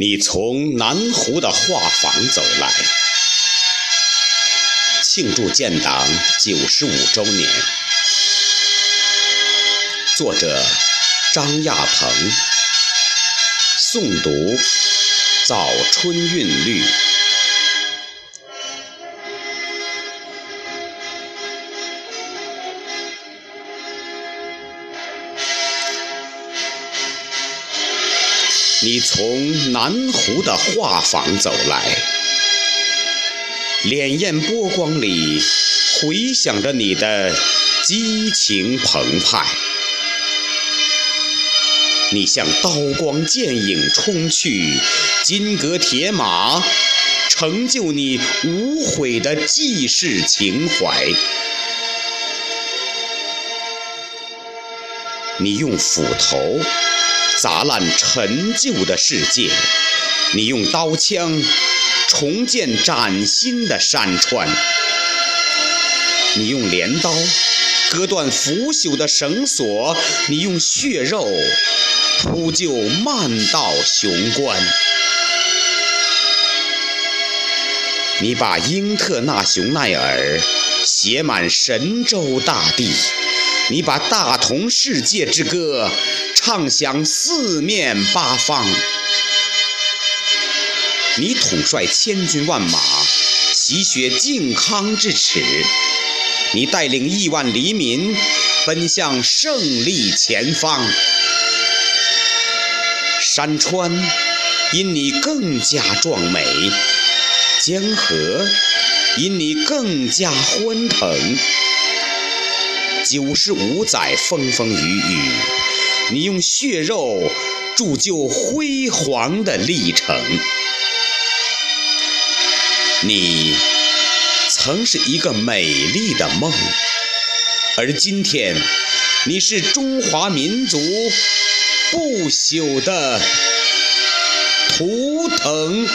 你从南湖的画舫走来，庆祝建党九十五周年。作者：张亚鹏。诵读：早春韵律。你从南湖的画舫走来，潋滟波光里回响着你的激情澎湃。你向刀光剑影冲去，金戈铁马成就你无悔的济世情怀。你用斧头。砸烂陈旧的世界，你用刀枪重建崭新的山川；你用镰刀割断腐朽的绳索，你用血肉铺就漫道雄关。你把英特纳雄耐尔写满神州大地，你把大同世界之歌。唱响四面八方，你统帅千军万马，洗雪靖康之耻；你带领亿万黎民，奔向胜利前方。山川因你更加壮美，江河因你更加欢腾。九十五载风风雨雨。你用血肉铸就辉煌的历程。你曾是一个美丽的梦，而今天，你是中华民族不朽的图腾。